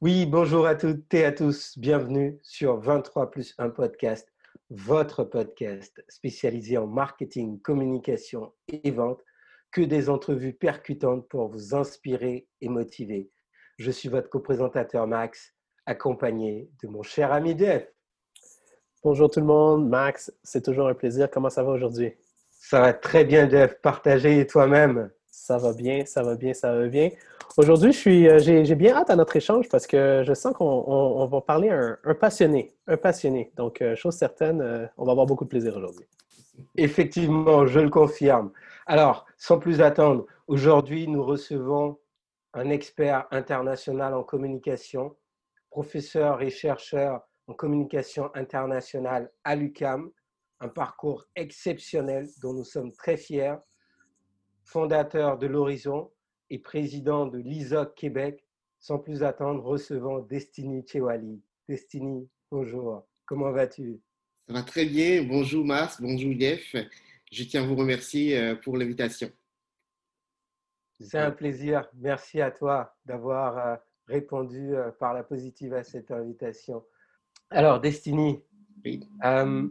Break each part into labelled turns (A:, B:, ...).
A: Oui, bonjour à toutes et à tous. Bienvenue sur 23 plus 1 podcast, votre podcast spécialisé en marketing, communication et vente. Que des entrevues percutantes pour vous inspirer et motiver. Je suis votre coprésentateur Max, accompagné de mon cher ami Jeff.
B: Bonjour tout le monde, Max, c'est toujours un plaisir. Comment ça va aujourd'hui?
A: Ça va très bien, Jeff. Partagez toi-même?
B: Ça va bien, ça va bien, ça va bien. Aujourd'hui, euh, j'ai bien hâte à notre échange parce que je sens qu'on va parler un, passionné, un passionné. Donc, euh, chose certaine, euh, on va avoir beaucoup de plaisir aujourd'hui.
A: Effectivement, je le confirme. Alors, sans plus attendre, aujourd'hui, nous recevons un expert international en communication, professeur et chercheur en communication internationale à l'UCAM, un parcours exceptionnel dont nous sommes très fiers, fondateur de l'Horizon, et président de l'ISOC Québec. Sans plus attendre, recevant Destiny Chewali. Destiny, bonjour. Comment vas-tu?
C: Ça va très bien. Bonjour Mars, bonjour Jeff. Je tiens à vous remercier euh, pour l'invitation.
A: C'est un plaisir. Merci à toi d'avoir euh, répondu euh, par la positive à cette invitation. Alors, Destiny, je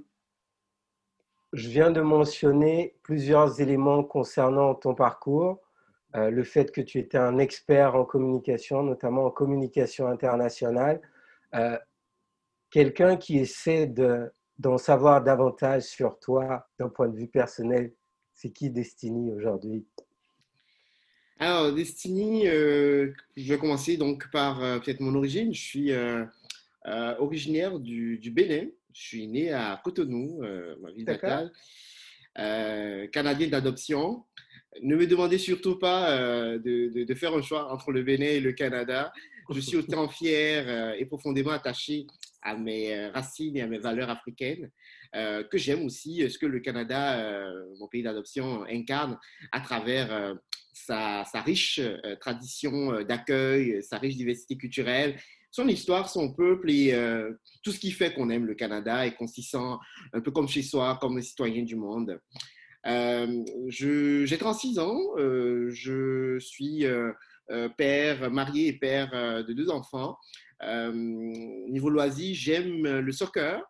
A: viens de mentionner plusieurs éléments concernant ton parcours. Euh, le fait que tu étais un expert en communication, notamment en communication internationale. Euh, quelqu'un qui essaie d'en savoir davantage sur toi d'un point de vue personnel, c'est qui Destiny aujourd'hui?
C: Alors, Destiny, euh, je vais commencer donc par peut-être mon origine. Je suis originaire du, du, Bénin. Je suis né à Cotonou, ma ville natale. canadien d'adoption ne me demandez surtout pas euh, de, faire un choix entre le Bénin et le Canada. Je suis autant fier euh, et profondément attaché à mes euh, racines et à mes valeurs africaines, que j'aime aussi ce que le Canada, mon pays d'adoption, incarne à travers sa, riche tradition d'accueil, sa riche diversité culturelle, son histoire, son peuple et tout ce qui fait qu'on aime le Canada et qu'on s'y sent un peu comme chez soi, comme citoyen du monde. Euh, j'ai 36 ans, euh, je suis euh, père, marié et père de deux enfants. niveau loisir, j'aime le soccer.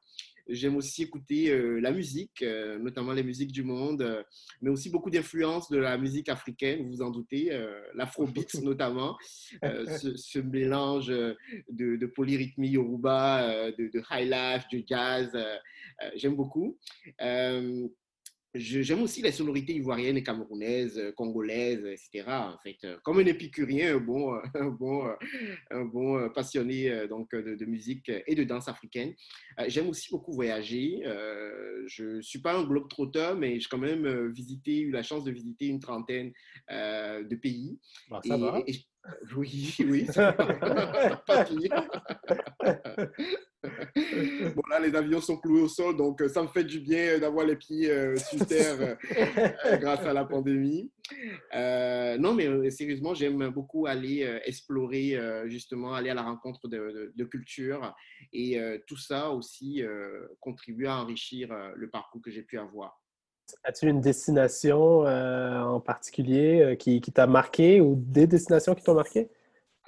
C: J'aime aussi écouter la musique, notamment les musiques du monde, mais aussi beaucoup d'influences de la musique africaine, vous vous en doutez, l'afrobeat notamment, ce, mélange de, de polyrythmie yoruba, de, de high life, de jazz, j'aime beaucoup. J'aime aussi les sonorités ivoiriennes et camerounaises, euh, congolaises, etc. En fait, euh, comme un épicurien, un bon, un bon, un bon passionné donc, de, musique et de danse africaine. Euh, j'aime aussi beaucoup voyager. Je ne suis pas un globe-trotteur, mais j'ai quand même visité, eu la chance de visiter une trentaine de pays.
B: Bah, ça va.
C: Oui, oui, pas bon, là, les avions sont cloués au sol, donc euh, ça me fait du bien euh, d'avoir les pieds euh, sur terre grâce à la pandémie. non, mais sérieusement, j'aime beaucoup aller explorer, justement, aller à la rencontre de, de, cultures et tout ça aussi contribue à enrichir le parcours que j'ai pu avoir.
B: As-tu une destination en particulier qui, qui t'a marqué ou des destinations qui t'ont marqué?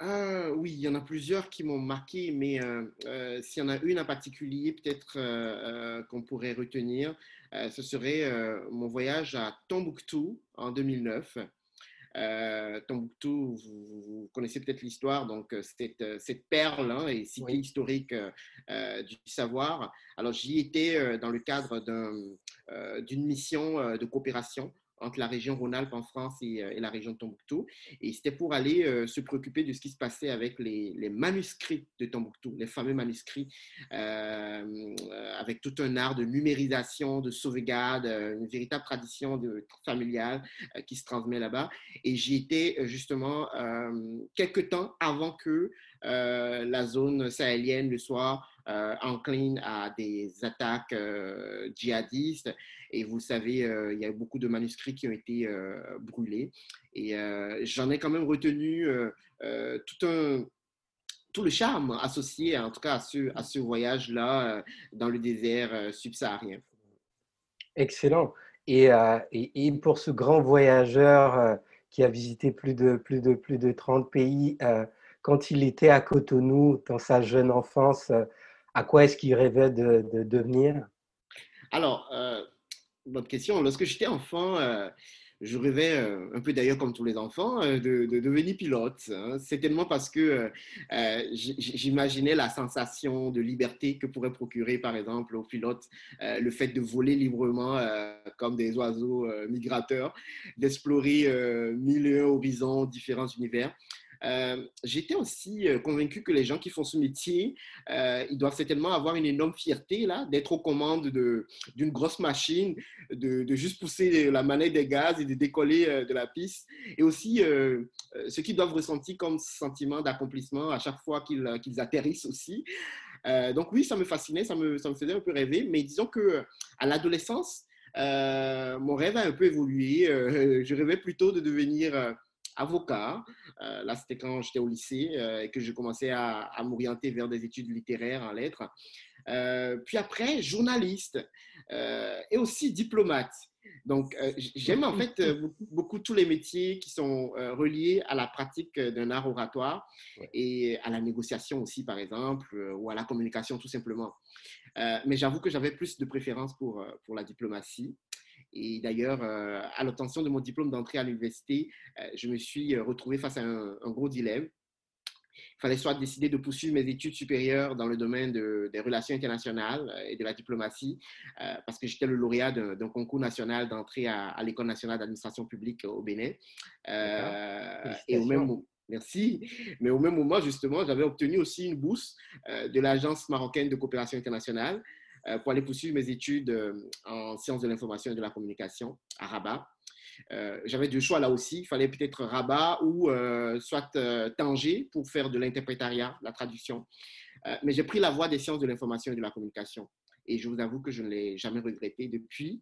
C: Ah, oui, il y en a plusieurs qui m'ont marqué, mais euh, euh, s'il y en a une en particulier, peut-être euh, qu'on pourrait retenir, ce serait mon voyage à Tombouctou en 2009. Tombouctou, vous, connaissez peut-être l'histoire, donc cette, cette perle hein, et cité historique du savoir. Alors j'y étais dans le cadre d'une mission de coopération entre la région Rhône-Alpes en France et, euh, la région de Tombouctou. Et c'était pour aller euh, se préoccuper de ce qui se passait avec les, manuscrits de Tombouctou, les fameux manuscrits, euh, avec tout un art de numérisation, de sauvegarde, une véritable tradition de, familiale qui se transmet là-bas. Et j'y étais justement quelques temps avant que la zone sahélienne le soit encline à des attaques djihadistes. Et vous savez, euh, il y a beaucoup de manuscrits qui ont été euh, brûlés. Et euh, j'en ai quand même retenu tout un, tout le charme associé, en tout cas, à ce, à ce voyage-là dans le désert subsaharien.
A: Excellent. Et, et, pour ce grand voyageur qui a visité plus de, plus de, plus de 30 pays, quand il était à Cotonou, dans sa jeune enfance, à quoi est-ce qu'il rêvait de, devenir?
C: Alors, bonne question. Lorsque j'étais enfant, je rêvais, euh, un peu d'ailleurs comme tous les enfants, euh, de, devenir pilote. Hein. C'est parce que euh, j'imaginais la sensation de liberté que pourrait procurer, par exemple, aux pilotes le fait de voler librement comme des oiseaux migrateurs, d'explorer mille et horizons, différents univers. Euh, j'étais aussi euh, convaincu que les gens qui font ce métier, euh, ils doivent certainement avoir une énorme fierté là, d'être aux commandes d'une grosse machine, de, de, juste pousser la manette des gaz et de décoller de la piste. Et aussi ce qu'ils doivent ressentir comme sentiment d'accomplissement à chaque fois qu'ils atterrissent aussi. donc oui, ça me fascinait, ça me, ça me faisait un peu rêver. Mais disons que à l'adolescence, mon rêve a un peu évolué. je rêvais plutôt de devenir avocat. Euh, là, c'était quand j'étais au lycée euh, et que je commençais à, m'orienter vers des études littéraires en lettres. Euh, puis après, journaliste et aussi diplomate. Donc, j'aime en fait beaucoup, tous les métiers qui sont reliés à la pratique d'un art oratoire et à la négociation aussi, par exemple, ou à la communication tout simplement. mais j'avoue que j'avais plus de préférence pour, pour la diplomatie. Et d'ailleurs, euh, à l'obtention de mon diplôme d'entrée à l'université, euh, je me suis euh, retrouvé face à un, gros dilemme. Il fallait soit décider de poursuivre mes études supérieures dans le domaine des relations internationales et de la diplomatie, parce que j'étais le lauréat d'un concours national d'entrée à, l'École nationale d'administration publique au Bénin. et au même moment, Merci. Mais au même moment, justement, j'avais obtenu aussi une bourse de l'Agence marocaine de coopération internationale euh, pour aller poursuivre mes études euh, en sciences de l'information et de la communication à Rabat. Euh, j'avais deux choix là aussi. Il fallait peut-être Rabat ou soit Tanger pour faire de l'interprétariat, la traduction. mais j'ai pris la voie des sciences de l'information et de la communication. Et je vous avoue que je ne l'ai jamais regretté depuis.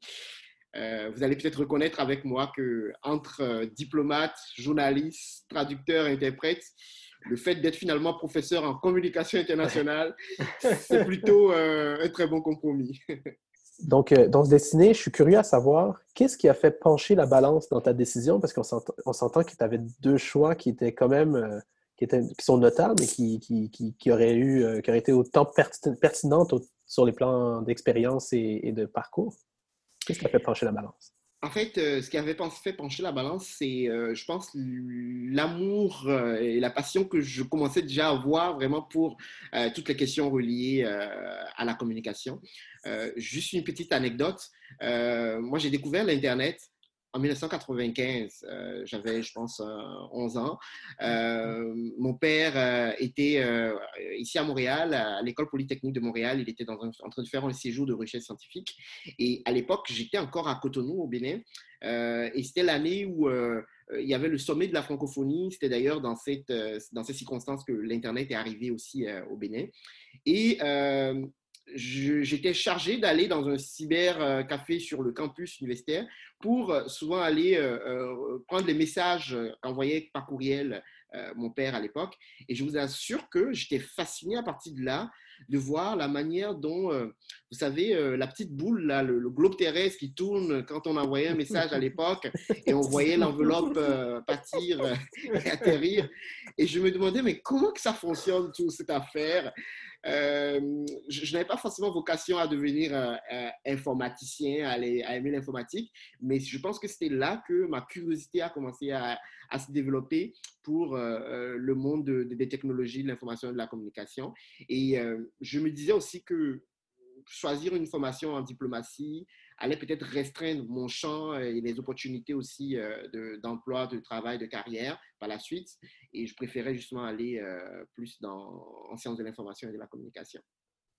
C: vous allez peut-être reconnaître avec moi que entre diplomate, journaliste, traducteur, interprète, le fait d'être finalement professeur en communication internationale, c'est plutôt euh, un très bon compromis.
B: Donc, euh, dans ce destiné, je suis curieux à savoir qu'est-ce qui a fait pencher la balance dans ta décision, parce qu'on s'entend que tu avais deux choix qui étaient quand même, euh, qui, qui sont notables, mais qui, qui, qui, auraient, eu, qui auraient été autant pertinentes sur les plans d'expérience et, et de parcours. Qu'est-ce qui a fait pencher la balance?
C: En fait, euh, ce qui avait fait pencher la balance, c'est, euh, je pense, l'amour euh, et la passion que je commençais déjà à avoir vraiment pour toutes les questions reliées à la communication. juste une petite anecdote. moi, j'ai découvert l'Internet en 1995, euh, j'avais, je pense, 11 euh, ans. Euh, mon père était ici à Montréal, à l'école polytechnique de Montréal. Il était dans en train de faire un séjour de recherche scientifique. Et à l'époque, j'étais encore à Cotonou, au Bénin. et c'était l'année où il y avait le sommet de la francophonie. C'était d'ailleurs dans, cette, dans ces circonstances que l'Internet est arrivé aussi au Bénin. Et j'étais chargé d'aller dans un cyber-café sur le campus universitaire pour euh, souvent aller euh, euh, prendre les messages envoyés par courriel mon père à l'époque. Et je vous assure que j'étais fasciné à partir de là de voir la manière dont, vous savez, la petite boule, là, le, globe terrestre qui tourne quand on envoyait un message à l'époque et on voyait l'enveloppe partir et atterrir. Et je me demandais, mais comment que ça fonctionne, toute cette affaire? Euh, je, n'avais pas forcément vocation à devenir euh, euh, informaticien, à, aimer l'informatique, mais je pense que c'était là que ma curiosité a commencé à, se développer pour le monde des technologies, de l'information et de la communication. Et je me disais aussi que choisir une formation en diplomatie, allait peut-être restreindre mon champ euh, et les opportunités aussi euh, d'emploi, de, travail, de carrière par la suite. Et je préférais justement aller euh, plus dans, en sciences de l'information et de la communication.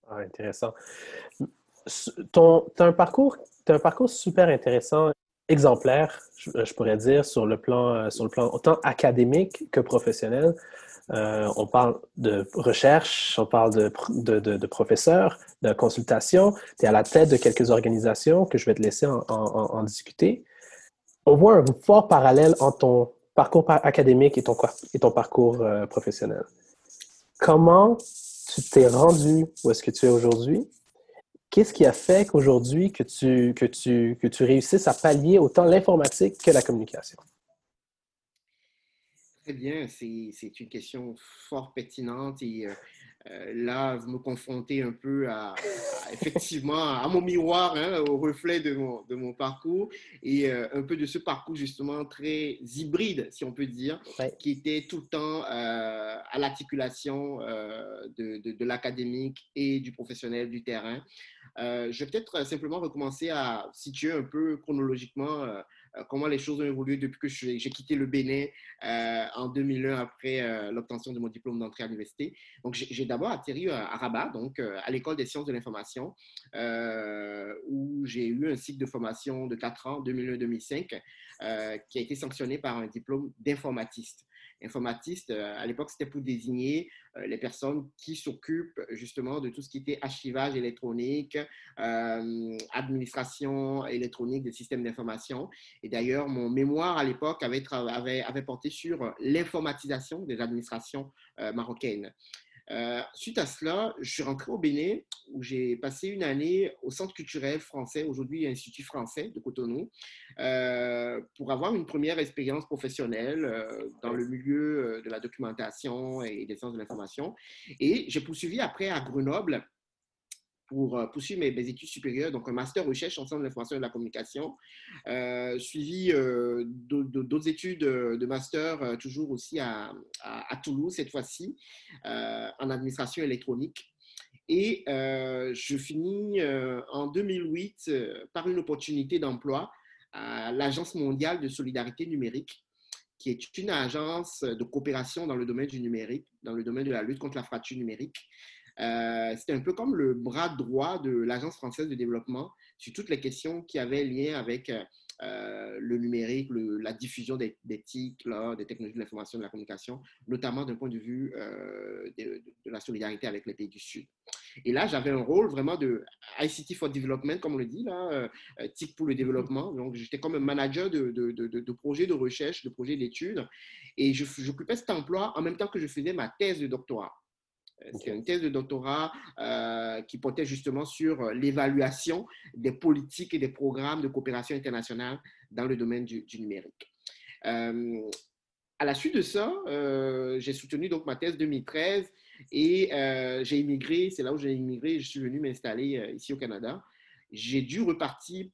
B: Ah, intéressant. Tu as, un parcours, as un parcours super intéressant, exemplaire, je, pourrais dire, sur le, plan, sur le plan autant académique que professionnel. Euh, on parle de recherche, on parle de, de, professeurs, de consultation. Tu es à la tête de quelques organisations que je vais te laisser en, discuter. On voit un fort parallèle entre ton parcours académique et ton, parcours euh, professionnel. Comment tu t'es rendu où est-ce que tu es aujourd'hui? Qu'est-ce qui a fait qu'aujourd'hui que tu réussisses à pallier autant l'informatique que la communication?
C: Très bien. C'est une question fort pertinente et euh, là, vous me confrontez un peu à, effectivement à mon miroir, hein, au reflet de mon, de mon parcours et euh, un peu de ce parcours justement très hybride, si on peut dire, qui était tout le temps euh, à l'articulation de, de, de l'académique et du professionnel du terrain. je vais peut-être simplement recommencer à situer un peu chronologiquement euh, comment les choses ont évolué depuis que j'ai quitté le Bénin euh, en 2001 après euh, l'obtention de mon diplôme d'entrée à l'université. Donc, j'ai d'abord atterri à Rabat, donc à l'école des sciences de l'information, où j'ai eu un cycle de formation de 4 ans, 2001-2005, qui a été sanctionné par un diplôme d'informatiste informatiste, euh, à l'époque, c'était pour désigner euh, les personnes qui s'occupent justement de tout ce qui était archivage électronique, euh, administration électronique des systèmes d'information. Et d'ailleurs, mon mémoire à l'époque avait, porté sur l'informatisation des administrations marocaines. Euh, suite à cela, je suis rentré au Bénin où j'ai passé une année au Centre culturel français, aujourd'hui Institut français de Cotonou, euh, pour avoir une première expérience professionnelle euh, dans le milieu de la documentation et des sciences de l'information. Et j'ai poursuivi après à Grenoble pour euh, poursuivre mes, études supérieures, donc un master recherche en sciences de l'information et de la communication, euh, suivi euh, d'autres études de master toujours aussi à, à, Toulouse cette fois-ci, en administration électronique. Et je finis en 2008 par une opportunité d'emploi à l'Agence mondiale de solidarité numérique, qui est une agence de coopération dans le domaine du numérique, dans le domaine de la lutte contre la fracture numérique. Euh, c'était un peu comme le bras droit de l'Agence française de développement sur toutes les questions qui avaient lien avec euh, le numérique, la diffusion des, des TIC, des technologies de l'information et de la communication, notamment d'un point de vue euh, de, la solidarité avec les pays du Sud. Et là, j'avais un rôle vraiment de ICT for Development, comme on le dit, là, TIC pour le développement. Donc, j'étais comme un manager de, de, projets de recherche, de projets d'études. Et j'occupais cet emploi en même temps que je faisais ma thèse de doctorat. Euh, c'est une thèse de doctorat euh, qui portait justement sur euh, l'évaluation des politiques et des programmes de coopération internationale dans le domaine du, numérique. à la suite de ça, j'ai soutenu donc ma thèse 2013 et j'ai immigré, c'est là où j'ai immigré, je suis venu m'installer ici au Canada. J'ai dû repartir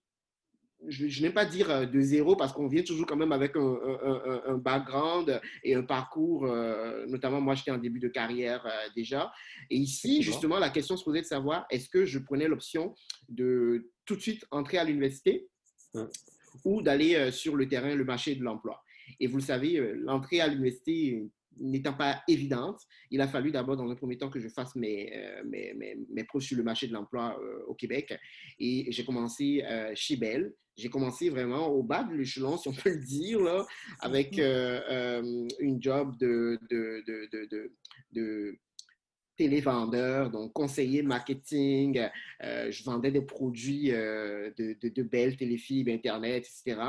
C: je, n'aime pas dire euh, de zéro parce qu'on vient toujours quand même avec un, background et un parcours, euh, notamment moi j'étais en début de carrière euh, déjà. Et ici, justement, la question se posait de savoir est-ce que je prenais l'option de tout de suite entrer à l'université ou d'aller sur le terrain, le marché de l'emploi? Et vous le savez, l'entrée à l'université n'étant pas évidente, il a fallu d'abord, dans un premier temps, que je fasse mes, euh, mes, mes, preuves sur le marché de l'emploi euh, au Québec. Et j'ai commencé euh, chez Bell. J'ai commencé vraiment au bas de l'échelon, si on peut le dire, là, avec mm-hmm. une job de, de, de, de, de télévendeur, donc conseiller marketing. je vendais des produits de, de, de Bell, téléfibres, Internet, etc.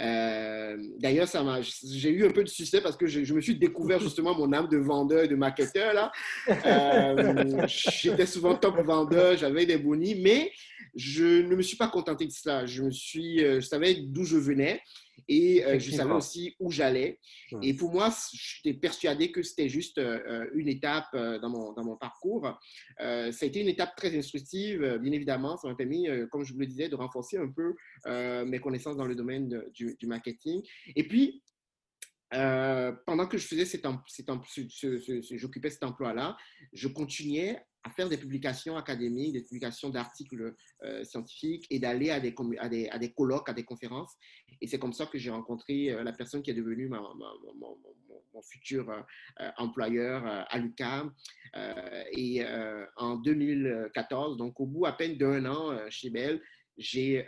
C: Euh, d'ailleurs, ça m'a, j'ai eu un peu de succès parce que je, me suis découvert justement mon âme de vendeur et de marketeur. Là. Euh, j'étais souvent top vendeur, j'avais des bonis, mais je ne me suis pas contenté de cela. Je, me suis, euh, je savais d'où je venais et euh, je savais aussi où j'allais. Et pour moi, j'étais persuadé que c'était juste euh, une étape dans, mon, dans mon parcours. ça a été une étape très instructive, bien évidemment. Ça m'a permis, comme je vous le disais, de renforcer un peu mes connaissances dans le domaine du, du, marketing. Et puis, pendant que je faisais cet, j'occupais cet emploi-là, je continuais à faire des publications académiques, des publications d'articles euh, scientifiques et d'aller à des, colloques, à des conférences. Et c'est comme ça que j'ai rencontré euh, la personne qui est devenue mon, futur euh, employeur à l'UQAM. et en 2014, donc au bout à peine d'un an chez Bell, j'ai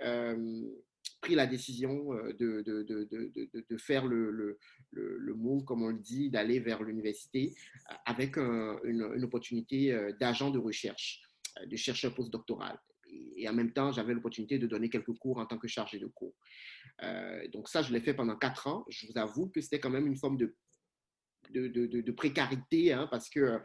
C: pris la décision de, faire le, comme on le dit, d'aller vers l'université avec une, opportunité d'agent de recherche, de chercheur postdoctoral. Et, et en même temps, j'avais l'opportunité de donner quelques cours en tant que chargé de cours. donc ça, je l'ai fait pendant quatre ans. Je vous avoue que c'était quand même une forme de de, précarité, hein, parce qu'on euh,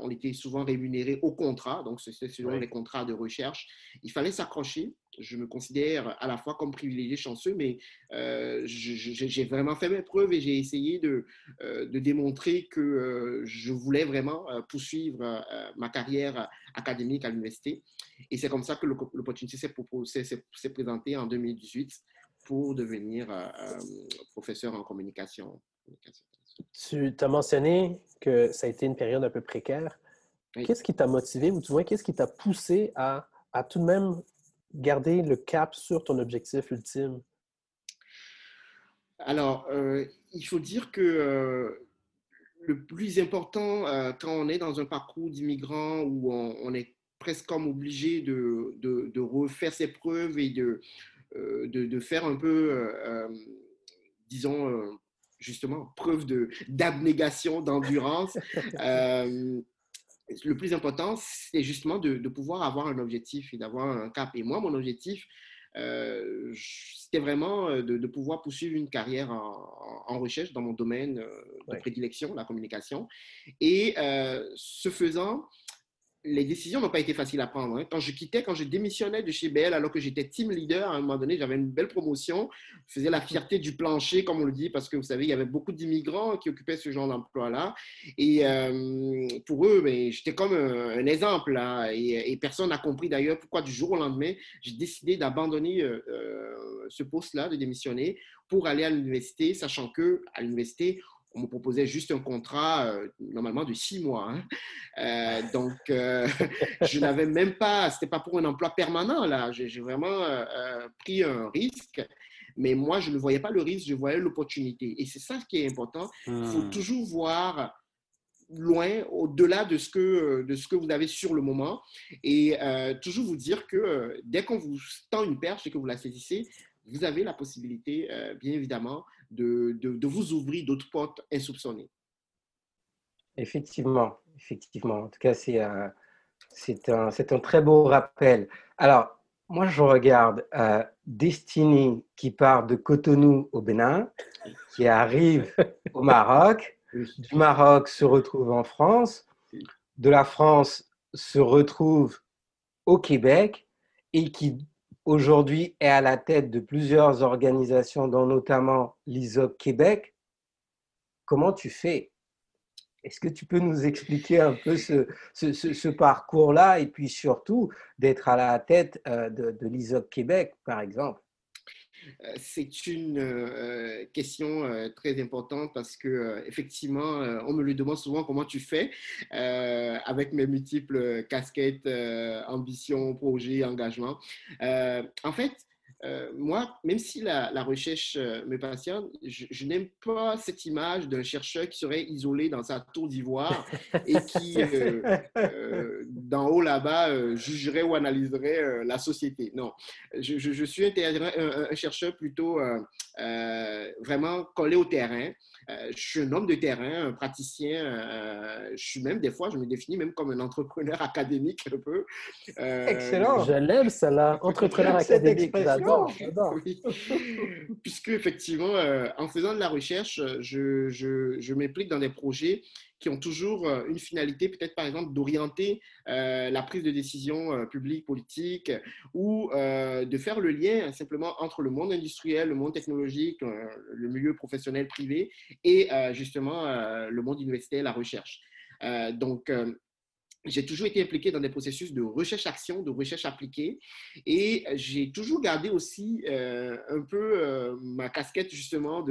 C: on était souvent rémunéré au contrat, donc c'était selon les contrats de recherche. Il fallait s'accrocher. Je me considère à la fois comme privilégié, chanceux, mais euh, j'ai vraiment fait mes preuves et j'ai essayé de, euh, de, démontrer que je voulais vraiment poursuivre ma carrière académique à l'université. Et c'est comme ça que l'opportunité s'est présentée en 2018 pour devenir professeur en communication.
B: Tu as mentionné que ça a été une période un peu précaire. Qu'est-ce qui t'a motivé ou tu vois, qu'est-ce qui t'a poussé à, à, tout de même garder le cap sur ton objectif ultime?
C: Alors, euh, il faut dire que euh, le plus important euh, quand on est dans un parcours d'immigrant où on, est presque comme obligé de, de, de, refaire ses preuves et de, de, de faire un peu, disons, justement preuve d'abnégation, d'endurance. euh, le plus important, c'est justement de, de, pouvoir avoir un objectif et d'avoir un cap. Et moi, mon objectif, euh, c'était vraiment euh, de, de, pouvoir poursuivre une carrière en, en, recherche dans mon domaine de prédilection, la communication. Et euh, ce faisant, les décisions n'ont pas été faciles à prendre. Hein. Quand je quittais, quand je démissionnais de chez BL, alors que j'étais team leader, à un moment donné, j'avais une belle promotion, je faisais la fierté du plancher, comme on le dit, parce que vous savez, il y avait beaucoup d'immigrants qui occupaient ce genre d'emploi-là. Et euh, pour eux, ben, j'étais comme un, exemple. Là, et, personne n'a compris d'ailleurs pourquoi du jour au lendemain, j'ai décidé d'abandonner euh, euh, ce poste-là, de démissionner, pour aller à l'université, sachant que à l'université, on me proposait juste un contrat euh, normalement de six mois. Hein. Euh, donc, euh, je n'avais même pas, c'était pas pour un emploi permanent là. J'ai vraiment pris un risque, mais moi je ne voyais pas le risque, je voyais l'opportunité. Et c'est ça qui est important. Il faut hmm. toujours voir loin, au-delà de, ce que, de ce que vous avez sur le moment, et toujours vous dire que dès qu'on vous tend une perche et que vous la saisissez, vous avez la possibilité, bien évidemment, de, de, vous ouvrir d'autres portes insoupçonnées.
A: Effectivement, effectivement. En tout cas, c'est un, un, un, très beau rappel. Alors, moi, je regarde euh, Destiny qui part de Cotonou au Bénin, qui arrive au Maroc, du Maroc se retrouve en France, de la France se retrouve au Québec et qui aujourd'hui est à la tête de plusieurs organisations, dont notamment l'ISOP Québec. Comment tu fais? Est-ce que tu peux nous expliquer un peu ce, parcours-là et puis surtout d'être à la tête euh, de, de l'ISOP Québec, par exemple?
C: C'est une euh, question euh, très importante parce que effectivement, on me le demande souvent comment tu fais avec mes multiples casquettes, ambitions, projets, engagements. en fait, euh, moi, même si la, recherche euh, me passionne, je, n'aime pas cette image d'un chercheur qui serait isolé dans sa tour d'ivoire et qui, euh, d'en haut là-bas, jugerait ou analyserait la société. Non, je, suis un, un, chercheur plutôt vraiment collé au terrain. Euh, je suis un homme de terrain, un praticien. Euh, je suis même, des fois, je me définis même comme un entrepreneur académique un peu.
B: Euh, Excellent. Je l'aime, celle-là. Entrepreneur académique. J'adore.
C: Puisque, effectivement, en faisant de la recherche, je, je, je m'implique dans des projets qui ont toujours euh, une finalité, peut-être par exemple d'orienter euh, la prise de décision euh, publique, politique, ou de faire le lien simplement entre le monde industriel, le monde technologique, le milieu professionnel privé et justement le monde universitaire, la recherche. donc, j'ai toujours été impliqué dans des processus de recherche-action, de recherche appliquée, et j'ai toujours gardé aussi euh, un peu euh, ma casquette justement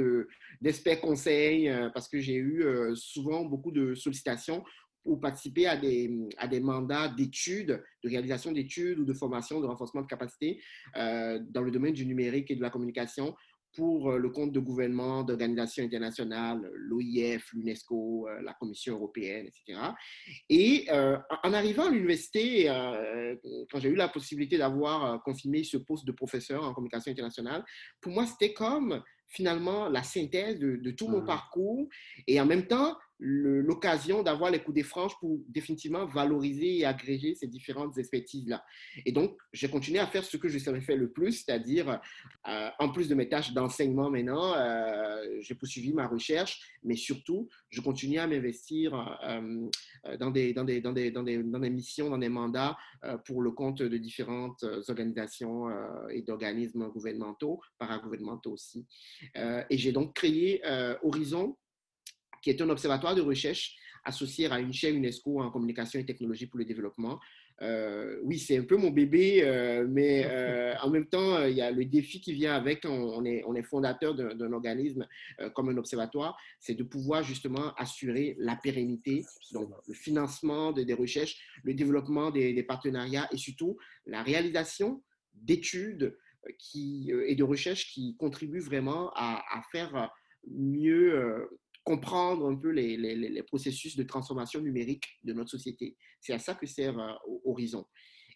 C: d'expert conseil, euh, parce que j'ai eu souvent beaucoup de sollicitations pour participer à des, à des mandats d'études, de réalisation d'études ou de formation, de renforcement de capacité dans le domaine du numérique et de la communication pour euh, le compte de gouvernement, d'organisations internationales, l'OIF, l'UNESCO, euh, la Commission européenne, etc. Et euh, en arrivant à l'université, quand j'ai eu la possibilité d'avoir confirmé ce poste de professeur en communication internationale, pour moi, c'était comme finalement la synthèse de, tout mon mmh. parcours et en même temps l'occasion d'avoir les coups des franges pour définitivement valoriser et agréger ces différentes expertises-là. Et donc, j'ai continué à faire ce que je savais faire le plus, c'est-à-dire, euh, en plus de mes tâches d'enseignement maintenant, euh, j'ai poursuivi ma recherche, mais surtout, je continue à m'investir euh, dans, des, dans, des, dans, des, dans, des, dans des missions, dans des mandats pour le compte de différentes organisations et d'organismes gouvernementaux, paragouvernementaux aussi. et j'ai donc créé Horizon, qui est un observatoire de recherche associé à une chaire UNESCO en communication et technologie pour le développement. Euh, oui, c'est un peu mon bébé, euh, mais euh, en même temps, il y a le défi qui vient avec. On, est, on est fondateur d'un organisme comme un observatoire, c'est de pouvoir justement assurer la pérennité, donc le financement des recherches, le développement des, partenariats et surtout la réalisation d'études qui, et de recherches qui contribuent vraiment à, à faire mieux comprendre un peu les, les, processus de transformation numérique de notre société. C'est à ça que sert euh, Horizon.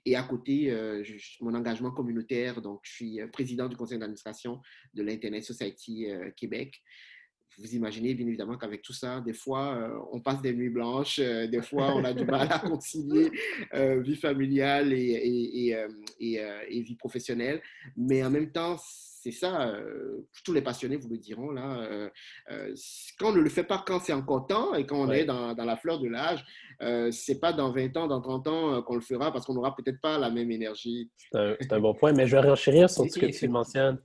C: Et à côté, euh, mon engagement communautaire, donc je suis euh, président du conseil d'administration de l'Internet Society Québec. Vous imaginez bien évidemment qu'avec tout ça, des fois, on passe des nuits blanches, des fois, on a du mal à concilier vie familiale et, et, et, et, vie professionnelle. Mais en même temps, c'est ça, euh, tous les passionnés vous le diront, là, euh, euh, quand on ne le fait pas quand c'est encore temps et quand on est dans, dans, la fleur de l'âge, c'est pas dans 20 ans, dans 30 ans qu'on le fera parce qu'on n'aura peut-être pas la même énergie.
B: C'est un, bon point, mais je vais renchérir sur ce que tu mentionnes.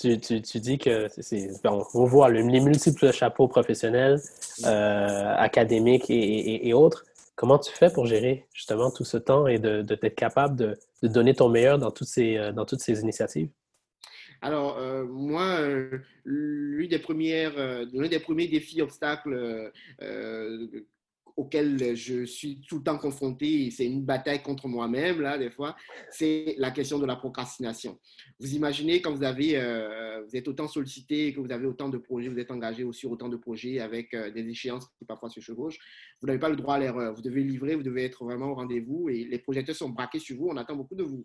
B: Tu, tu, tu, dis que c'est, on voit les multiples chapeaux professionnels, académiques et, et, autres. Comment tu fais pour gérer justement tout ce temps et de, de d'être capable de, de, donner ton meilleur dans toutes ces, dans toutes ces initiatives?
C: Alors, euh, moi, euh, l'un des, euh, des premiers défis, obstacles auxquels je suis tout le temps confronté, c'est une bataille contre moi-même, là, des fois, c'est la question de la procrastination. Vous imaginez quand vous, avez, vous êtes autant sollicité, que vous avez autant de projets, vous êtes engagé sur autant de projets avec des échéances qui parfois se chevauchent, vous n'avez pas le droit à l'erreur. Vous devez livrer, vous devez être vraiment au rendez-vous et les projecteurs sont braqués sur vous, on attend beaucoup de vous.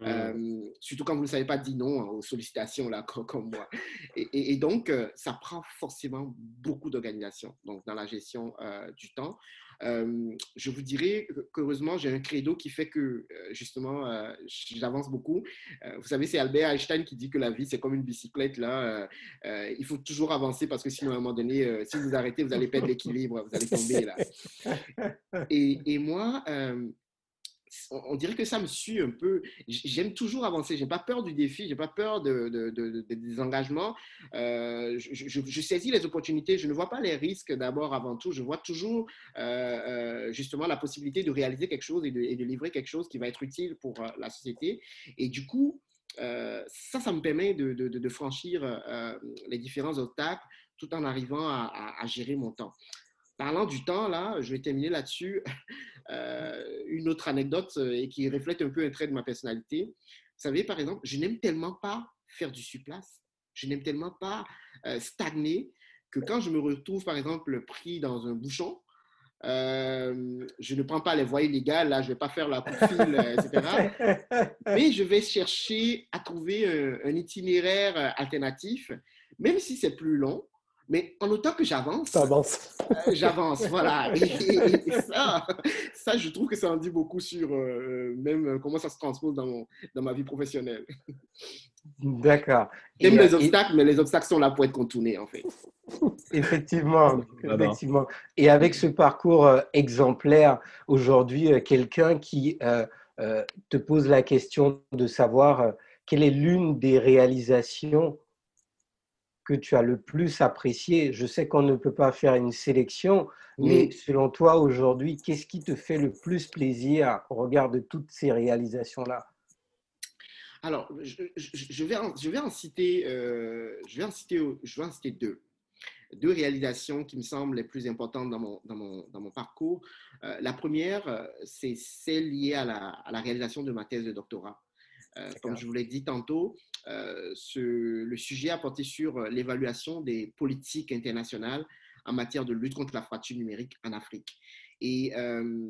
C: Mmh. Euh, surtout quand vous ne savez pas dire non hein, aux sollicitations, là, comme, moi. Et, donc, euh, ça prend forcément beaucoup d'organisation donc dans la gestion euh, du temps. je vous dirais qu'heureusement, j'ai un credo qui fait que, justement, j'avance beaucoup. vous savez, c'est Albert Einstein qui dit que la vie, c'est comme une bicyclette. Là, il faut toujours avancer parce que sinon, à un moment donné, si vous arrêtez, vous allez perdre l'équilibre, vous allez tomber là. Et, et moi, on dirait que ça me suit un peu. J'aime toujours avancer. J'ai pas peur du défi. J'ai pas peur de, des engagements. Euh, je, saisis les opportunités. Je ne vois pas les risques d'abord, avant tout. Je vois toujours euh, euh, justement la possibilité de réaliser quelque chose et de, livrer quelque chose qui va être utile pour la société. Et du coup, ça, ça me permet de, franchir les différents obstacles tout en arrivant à gérer mon temps. Parlant du temps, là, je vais terminer là-dessus. Euh, une autre anecdote euh, et qui reflète un peu un trait de ma personnalité. Vous savez, par exemple, je n'aime tellement pas faire du surplace. Je n'aime tellement pas euh, stagner que quand je me retrouve, par exemple, pris dans un bouchon, je ne prends pas les voies illégales, là, je ne vais pas faire la coup de fil, etc. Mais je vais chercher à trouver un itinéraire alternatif, même si c'est plus long, mais en autant que j'avance, euh, j'avance, voilà. Et, ça, ça, je trouve que ça en dit beaucoup sur euh, même euh, comment ça se transpose dans, dans ma vie professionnelle.
A: D'accord.
C: J'aime les obstacles, mais les obstacles sont là pour être contournés, en fait.
A: Effectivement, effectivement. Et avec ce parcours exemplaire, aujourd'hui, quelqu'un qui te pose la question de savoir quelle est l'une des réalisations que tu as le plus apprécié Je sais qu'on ne peut pas faire une sélection, mais selon toi aujourd'hui, qu'est-ce qui te fait le plus plaisir au regard de toutes ces réalisations-là?
C: Alors, je, vais en, je vais en citer, euh, je vais en citer, je vais en citer deux. Deux réalisations qui me semblent les plus importantes dans mon, dans mon, dans mon parcours. Euh, la première, euh, c'est celle liée à la, à la réalisation de ma thèse de doctorat. comme je vous l'ai dit tantôt, euh, ce, le sujet a porté sur euh, l'évaluation des politiques internationales en matière de lutte contre la fracture numérique en Afrique. Et euh,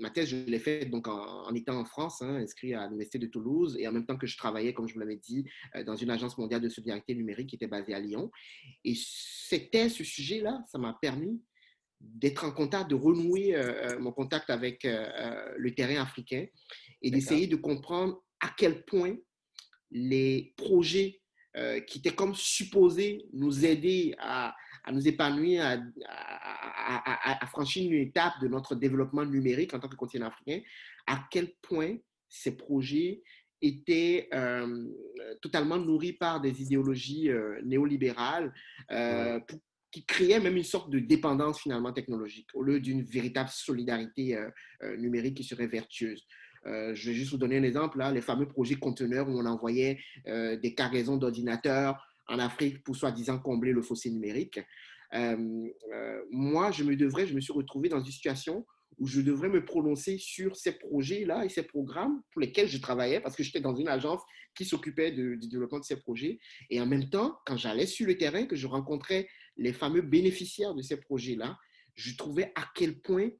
C: ma thèse, je l'ai faite donc en, étant en France, hein, inscrit à l'Université de Toulouse, et en même temps que je travaillais, comme je vous l'avais dit, dans une agence mondiale de solidarité numérique qui était basée à Lyon. Et c'était ce sujet-là, ça m'a permis d'être en contact, de renouer mon contact avec le terrain africain et d'essayer de comprendre à quel point les projets euh, qui étaient comme supposés nous aider à, à nous épanouir, à, à, à, franchir une étape de notre développement numérique en tant que continent africain, à quel point ces projets étaient euh, totalement nourris par des idéologies euh, néolibérales qui créaient même une sorte de dépendance finalement technologique au lieu d'une véritable solidarité numérique qui serait vertueuse. Euh, je vais juste vous donner un exemple, là, les fameux projets conteneurs où on envoyait euh, des cargaisons d'ordinateurs en Afrique pour soi-disant combler le fossé numérique. Euh, moi, je me devrais, je me suis retrouvé dans une situation où je devrais me prononcer sur ces projets-là et ces programmes pour lesquels je travaillais parce que j'étais dans une agence qui s'occupait du développement de ces projets. Et en même temps, quand j'allais sur le terrain, que je rencontrais les fameux bénéficiaires de ces projets-là, je trouvais à quel point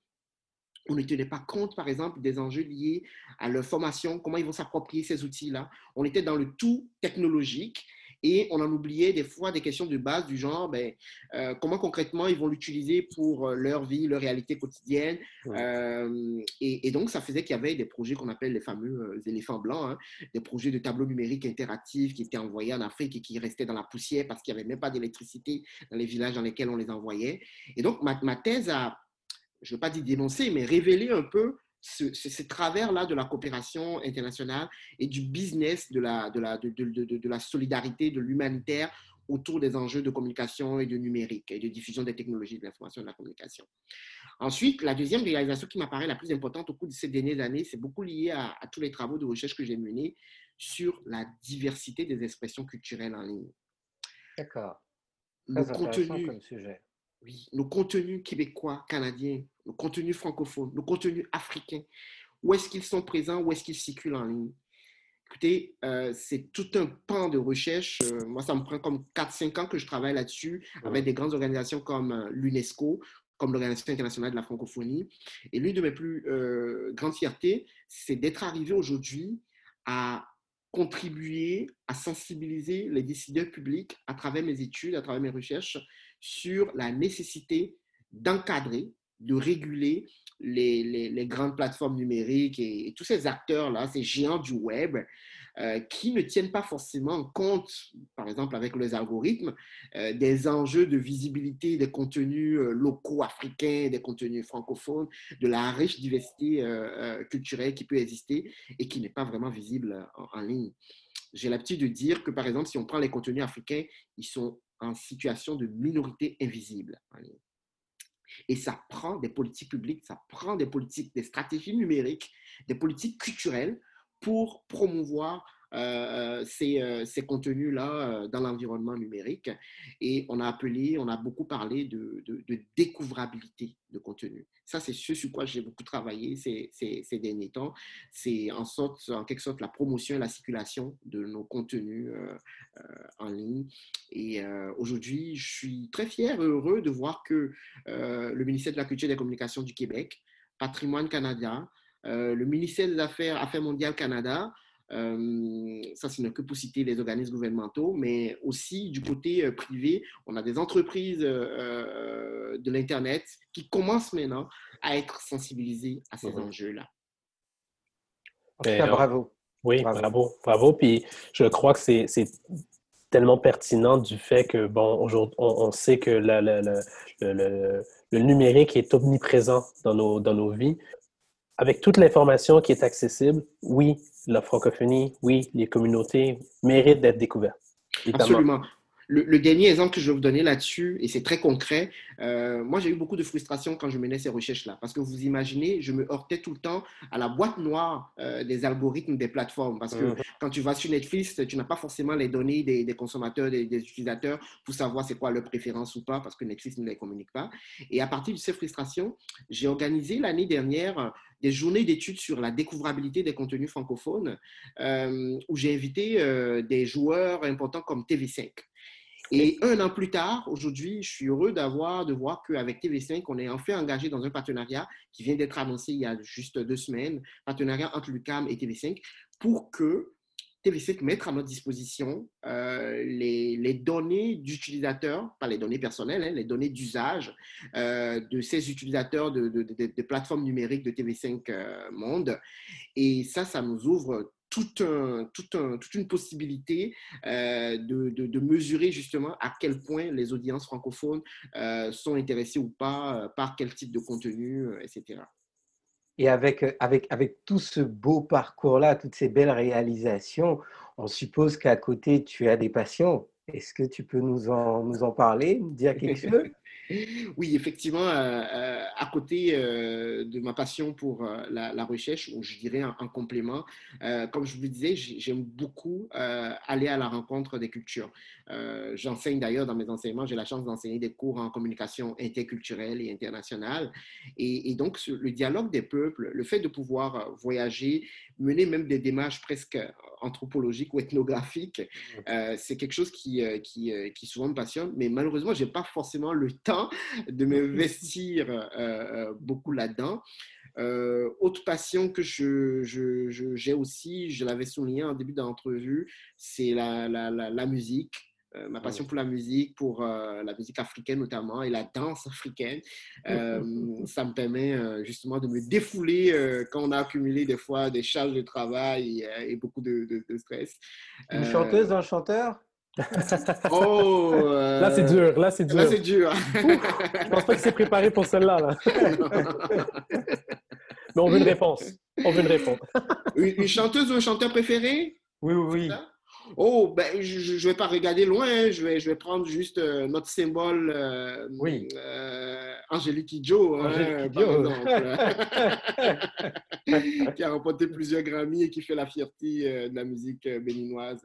C: on ne tenait pas compte, par exemple, des enjeux liés à leur formation, comment ils vont s'approprier ces outils-là. On était dans le tout technologique et on en oubliait des fois des questions de base du genre, ben, euh, comment concrètement ils vont l'utiliser pour euh, leur vie, leur réalité quotidienne. Euh, et, donc, ça faisait qu'il y avait des projets qu'on appelle les fameux éléphants blancs, hein, des projets de tableaux numériques interactifs qui étaient envoyés en Afrique et qui restaient dans la poussière parce qu'il n'y avait même pas d'électricité dans les villages dans lesquels on les envoyait. Et donc, ma, ma thèse a je ne veux pas dire dénoncer, mais révéler un peu ce, travers-là de la coopération internationale et du business, de la, de la, de, de, de, la solidarité, de l'humanitaire autour des enjeux de communication et de numérique et de diffusion des technologies de l'information et de la communication. Ensuite, la deuxième réalisation qui m'apparaît la plus importante au cours de ces dernières années, c'est beaucoup lié à, tous les travaux de recherche que j'ai menés sur la diversité des expressions culturelles en ligne.
A: D'accord.
C: Le contenu, comme sujet. Oui, nos contenus québécois, canadiens, nos contenus francophones, nos contenus africains, où est-ce qu'ils sont présents, où est-ce qu'ils circulent en ligne? Écoutez, euh, c'est tout un pan de recherche. Euh, moi, ça me prend comme 4-5 ans que je travaille là-dessus avec des grandes organisations comme euh, l'UNESCO, comme l'Organisation internationale de la francophonie. Et l'une de mes plus grandes fiertés, c'est d'être arrivé aujourd'hui à contribuer à sensibiliser les décideurs publics à travers mes études, à travers mes recherches, sur la nécessité d'encadrer, de réguler les, les, grandes plateformes numériques et, tous ces acteurs-là, ces géants du web, euh, qui ne tiennent pas forcément compte, par exemple avec les algorithmes, euh, des enjeux de visibilité des contenus euh, locaux africains, des contenus francophones, de la riche diversité culturelle qui peut exister et qui n'est pas vraiment visible en ligne. J'ai l'habitude de dire que, par exemple, si on prend les contenus africains, ils sont en situation de minorité invisible. Et ça prend des politiques publiques, ça prend des politiques, des stratégies numériques, des politiques culturelles pour promouvoir ces, euh, ces contenus-là euh, dans l'environnement numérique. Et on a appelé, on a beaucoup parlé de, de, découvrabilité de contenu. Ça, c'est ce sur quoi j'ai beaucoup travaillé ces, ces, ces derniers temps. C'est en, sorte, en quelque sorte la promotion et la circulation de nos contenus en ligne. Et aujourd'hui, je suis très fier et heureux de voir que le ministère de la Culture et des Communications du Québec, Patrimoine Canada, le ministère des Affaires, Affaires mondiales Canada, euh, ça, ce n'est que pour citer les organismes gouvernementaux, mais aussi du côté euh, privé, on a des entreprises euh, de l'Internet qui commencent maintenant à être sensibilisées à ces mhm. enjeux-là.
A: bravo.
B: Oui, bravo. bravo. Puis je crois que c'est tellement pertinent du fait que, bon, aujourd'hui, on, sait que le, le, le, numérique est omniprésent dans nos, dans nos vies. Avec toute l'information qui est accessible, oui, la francophonie, oui, les communautés méritent d'être découvertes.
C: Absolument. Le, dernier exemple que je vais vous donner là-dessus, et c'est très concret, euh, moi j'ai eu beaucoup de frustration quand je menais ces recherches-là, parce que vous imaginez, je me heurtais tout le temps à la boîte noire euh, des algorithmes des plateformes, parce que mhm. quand tu vas sur Netflix, tu n'as pas forcément les données des, consommateurs, des, des, utilisateurs, pour savoir c'est quoi leur préférence ou pas, parce que Netflix ne les communique pas. Et à partir de ces frustrations, j'ai organisé l'année dernière des journées d'études sur la découvrabilité des contenus francophones, euh, où j'ai invité des joueurs importants comme TV5. Et un an plus tard, aujourd'hui, je suis heureux de voir qu'avec TV5, on est enfin engagé dans un partenariat qui vient d'être annoncé il y a juste deux semaines, partenariat entre l'UCAM et TV5, pour que TV5 mette à notre disposition euh, les, données d'utilisateurs, pas les données personnelles, hein, les données d'usage euh, de ces utilisateurs de, plateformes numériques de TV5 euh, Monde. Et ça, ça nous ouvre toute, un, un, toute une possibilité euh, de, de, mesurer justement à quel point les audiences francophones euh, sont intéressées ou pas euh, par quel type de contenu, etc.
A: Et avec, avec, avec tout ce beau parcours-là, toutes ces belles réalisations, on suppose qu'à côté, tu as des passions. Est-ce que tu peux nous en, nous en parler, nous dire quelque chose?
C: Oui, effectivement, euh, euh, à côté euh, de ma passion pour la, recherche, ou je dirais en, complément, comme je vous le disais, j'aime beaucoup aller à la rencontre des cultures. J'enseigne d'ailleurs dans mes enseignements, j'ai la chance d'enseigner des cours en communication interculturelle et internationale. Et, et, donc, le dialogue des peuples, le fait de pouvoir voyager, mener même des démarches presque anthropologiques ou ethnographiques, c'est quelque chose qui, qui, qui souvent me passionne. Mais malheureusement, je n'ai pas forcément le temps de m'investir euh, euh, beaucoup là-dedans. Euh, autre passion que j'ai je, aussi, je l'avais souligné en début d'entrevue, c'est la, la, la, musique. ma passion pour la musique, pour la musique africaine notamment et la danse africaine. ça me permet justement de me défouler quand on a accumulé des fois des charges de travail et, beaucoup de, de stress.
A: Une chanteuse, un chanteur?
C: Oh
B: euh, Là, c'est dur. Là, c'est dur.
C: Là, c'est dur.
B: je pense pas qu'il s'est préparé pour celle-là. Là. Mais on veut une réponse. On veut une réponse.
C: une, chanteuse ou un chanteur préféré?
A: Oui, oui, oui.
C: Oh, ben, je ne vais pas regarder loin. Hein. Je, vais, je vais prendre juste euh, notre symbole euh,
A: oui.
C: Angélique Kidjo,
A: hein,
C: qui a remporté plusieurs Grammy et qui fait la fierté de la musique béninoise.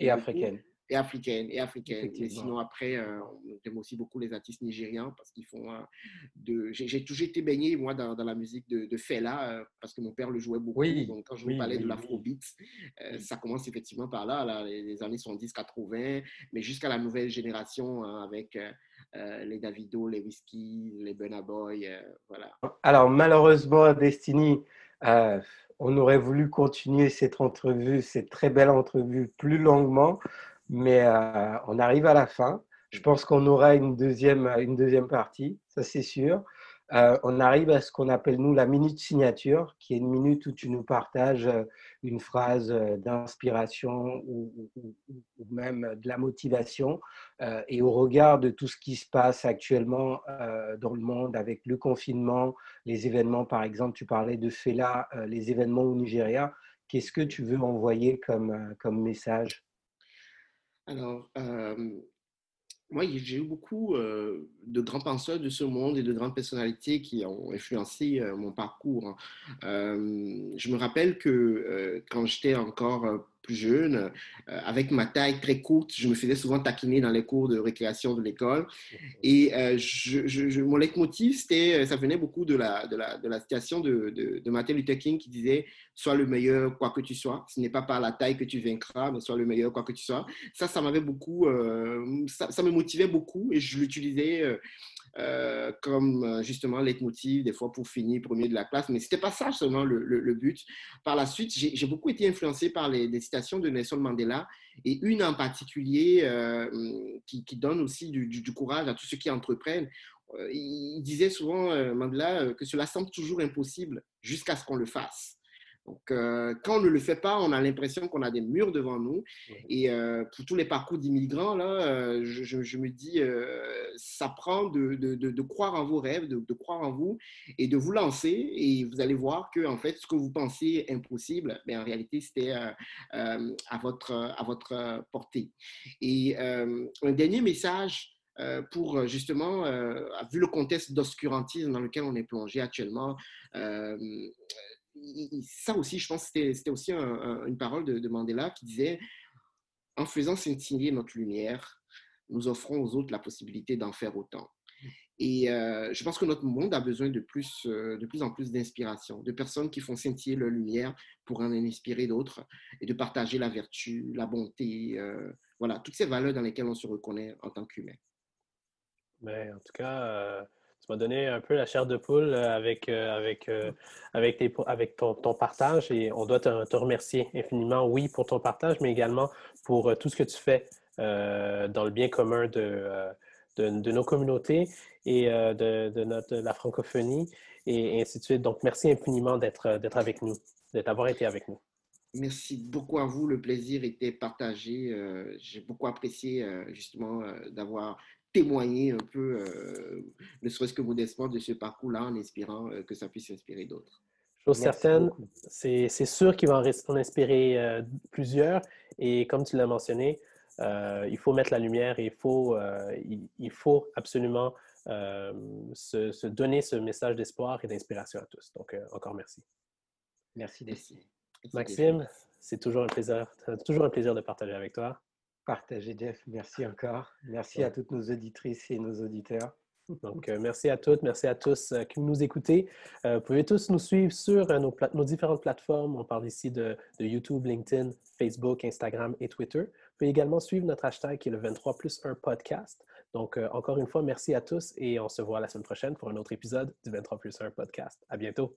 A: Et africaine
C: et africaine et africaine. Mais sinon, après, euh, j'aime aussi beaucoup les artistes nigérians parce qu'ils font euh, de. J'ai toujours été baigné, moi, dans, dans la musique de, de Fela euh, parce que mon père le jouait beaucoup.
A: Oui,
C: Donc, quand je vous parlais de l'afrobeat, ça commence effectivement par là, là les, années 70-80, mais jusqu'à la nouvelle génération hein, avec. les Davido, les Whisky, les Burna Boy, voilà.
A: Alors malheureusement, Destiny, on aurait voulu continuer cette entrevue, cette très belle entrevue plus longuement, mais euh, on arrive à la fin. Je pense qu'on aura une deuxième, une deuxième partie, ça c'est sûr. Euh, on arrive à ce qu'on appelle nous la minute signature, qui est une minute où tu nous partages euh, une phrase d'inspiration ou, même de la motivation. et au regard de tout ce qui se passe actuellement dans le monde avec le confinement, les événements, par exemple, tu parlais de Fela, les événements au Nigeria, qu'est-ce que tu veux envoyer comme, comme message?
C: Alors, euh, moi, j'ai eu beaucoup euh, de grands penseurs de ce monde et de grandes personnalités qui ont influencé euh, mon parcours. Hein. je me rappelle que quand j'étais encore plus jeune, euh, avec ma taille très courte, je me faisais souvent taquiner dans les cours de récréation de l'école. Et euh, mon leitmotiv, euh, ça venait beaucoup de la, de de la citation de, de, Martin Luther King qui disait Sois le meilleur, quoi que tu sois. Ce n'est pas par la taille que tu vaincras, mais sois le meilleur, quoi que tu sois. Ça, ça m'avait beaucoup, ça, me motivait beaucoup et je l'utilisais euh, comme euh, justement leitmotiv, des fois pour finir premier de la classe. Mais ce n'était pas ça seulement le, but. Par la suite, j'ai beaucoup été influencé par les, citations de Nelson Mandela et une en particulier euh, qui, donne aussi du, courage à tous ceux qui entreprennent. il disait souvent, Mandela, que cela semble toujours impossible jusqu'à ce qu'on le fasse. Donc, euh, quand on ne le fait pas, on a l'impression qu'on a des murs devant nous. Et euh, pour tous les parcours d'immigrants, là, euh, je, me dis, ça prend de, de, croire en vos rêves, de, croire en vous et de vous lancer. Et vous allez voir que, en fait, ce que vous pensez impossible, mais en réalité, c'était à, votre, à votre portée. Et un dernier message pour justement, vu le contexte d'obscurantisme dans lequel on est plongé actuellement, ça aussi, je pense c'était aussi une parole de, Mandela qui disait En faisant scintiller notre lumière, nous offrons aux autres la possibilité d'en faire autant. Et je pense que notre monde a besoin de plus, de plus en plus d'inspiration, de personnes qui font scintiller leur lumière pour en inspirer d'autres et de partager la vertu, la bonté, voilà, toutes ces valeurs dans lesquelles on se reconnaît en tant qu'humain.
B: Mais ben, en tout cas, m'as donné un peu la chair de poule avec, avec, avec, avec ton, ton, partage et on doit te, te, remercier infiniment, oui, pour ton partage, mais également pour tout ce que tu fais dans le bien commun de de, nos communautés et euh, de, notre, la francophonie et, ainsi de suite. Donc, merci infiniment d'être avec nous, d'avoir été avec nous.
C: Merci beaucoup à vous. Le plaisir était partagé. Euh, j'ai beaucoup apprécié euh, justement d'avoir témoigné un peu, ne serait-ce que modestement, de ce parcours-là en espérant que ça puisse inspirer d'autres.
B: Chose certaine, c'est sûr qu'il va en, en inspirer plusieurs. Et comme tu l'as mentionné, euh, il faut mettre la lumière et il faut, euh, il, faut absolument euh, se, donner ce message d'espoir et d'inspiration à tous. Donc, encore merci.
A: Merci, Desi.
B: Maxime, c'est toujours un plaisir, toujours un plaisir de partager avec toi.
A: Partager, Jeff. Merci encore. Merci à toutes nos auditrices et nos auditeurs.
B: Donc, merci à toutes, merci à tous qui nous écoutez. vous pouvez tous nous suivre sur nos, nos, différentes plateformes. On parle ici de, de, YouTube, LinkedIn, Facebook, Instagram et Twitter pouvez également suivre notre hashtag qui est le 23 plus 1 podcast. Donc, euh, encore une fois, merci à tous et on se voit la semaine prochaine pour un autre épisode du 23 plus 1 podcast. À bientôt.